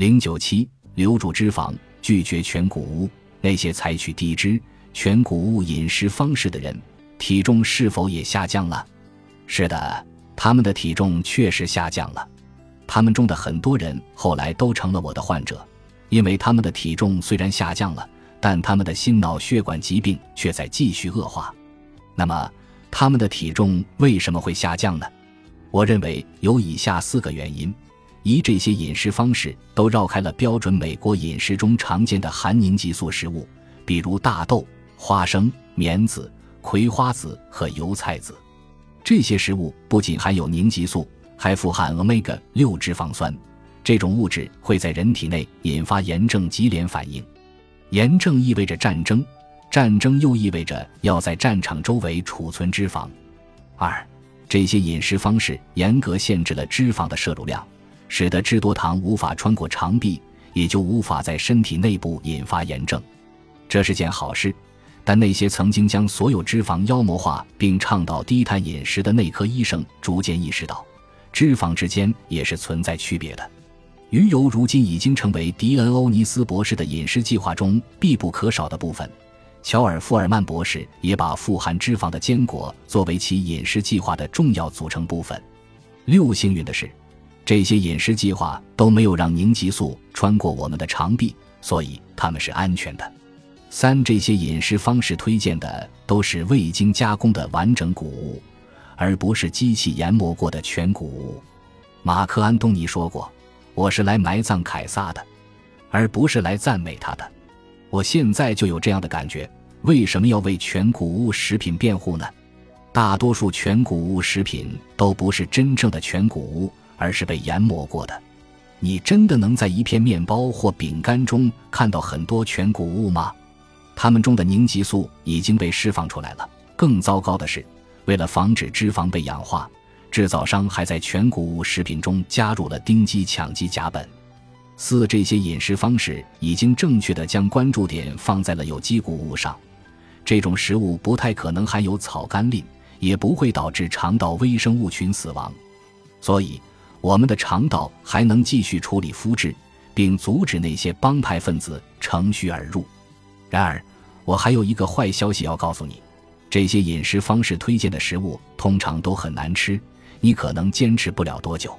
零九七，留住脂肪，拒绝全谷物。那些采取低脂、全谷物饮食方式的人，体重是否也下降了？是的，他们的体重确实下降了。他们中的很多人后来都成了我的患者，因为他们的体重虽然下降了，但他们的心脑血管疾病却在继续恶化。那么，他们的体重为什么会下降呢？我认为有以下四个原因：一，这些饮食方式都绕开了标准美国饮食中常见的含凝激素食物，比如大豆、花生、棉籽、葵花籽和油菜籽。这些食物不仅含有凝激素。还富含 omega 六脂肪酸，这种物质会在人体内引发炎症级联反应。炎症意味着战争，战争又意味着要在战场周围储存脂肪。二，这些饮食方式严格限制了脂肪的摄入量，使得脂多糖无法穿过肠壁，也就无法在身体内部引发炎症。这是件好事，但那些曾经将所有脂肪妖魔化并倡导低碳饮食的内科医生逐渐意识到。脂肪之间也是存在区别的，鱼油如今已经成为迪恩·欧尼斯博士的饮食计划中必不可少的部分。乔尔·富尔曼博士也把富含脂肪的坚果作为其饮食计划的重要组成部分。六，幸运的是，这些饮食计划都没有让凝激素穿过我们的肠壁，所以它们是安全的。三，这些饮食方式推荐的都是未经加工的完整谷物。而不是机器研磨过的全谷物。马克·安东尼说过：“我是来埋葬凯撒的，而不是来赞美他的。”我现在就有这样的感觉。为什么要为全谷物食品辩护呢？大多数全谷物食品都不是真正的全谷物，而是被研磨过的。你真的能在一片面包或饼干中看到很多全谷物吗？它们中的凝集素已经被释放出来了。更糟糕的是。为了防止脂肪被氧化，制造商还在全谷物食品中加入了丁基羟基甲苯。四，这些饮食方式已经正确的将关注点放在了有机谷物上。这种食物不太可能含有草甘膦，也不会导致肠道微生物群死亡，所以我们的肠道还能继续处理麸质，并阻止那些帮派分子乘虚而入。然而，我还有一个坏消息要告诉你。这些饮食方式推荐的食物通常都很难吃，你可能坚持不了多久。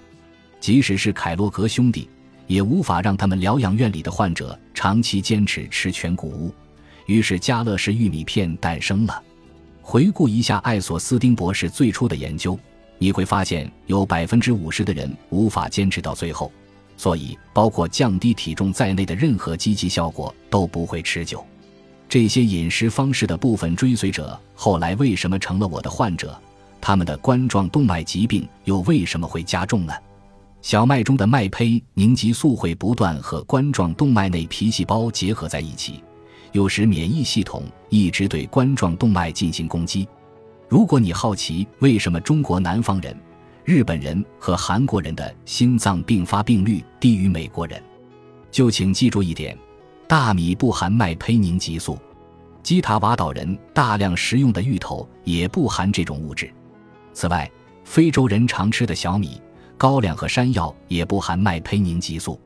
即使是凯洛格兄弟，也无法让他们疗养院里的患者长期坚持吃全谷物。于是，加乐式玉米片诞生了。回顾一下艾索斯丁博士最初的研究，你会发现有百分之五十的人无法坚持到最后，所以包括降低体重在内的任何积极效果都不会持久。这些饮食方式的部分追随者后来为什么成了我的患者？他们的冠状动脉疾病又为什么会加重呢？小麦中的麦胚凝集素会不断和冠状动脉内皮细胞结合在一起，有时免疫系统一直对冠状动脉进行攻击。如果你好奇为什么中国南方人、日本人和韩国人的心脏病发病率低于美国人，就请记住一点。大米不含麦胚凝激素，基塔瓦岛人大量食用的芋头也不含这种物质。此外，非洲人常吃的小米、高粱和山药也不含麦胚凝激素。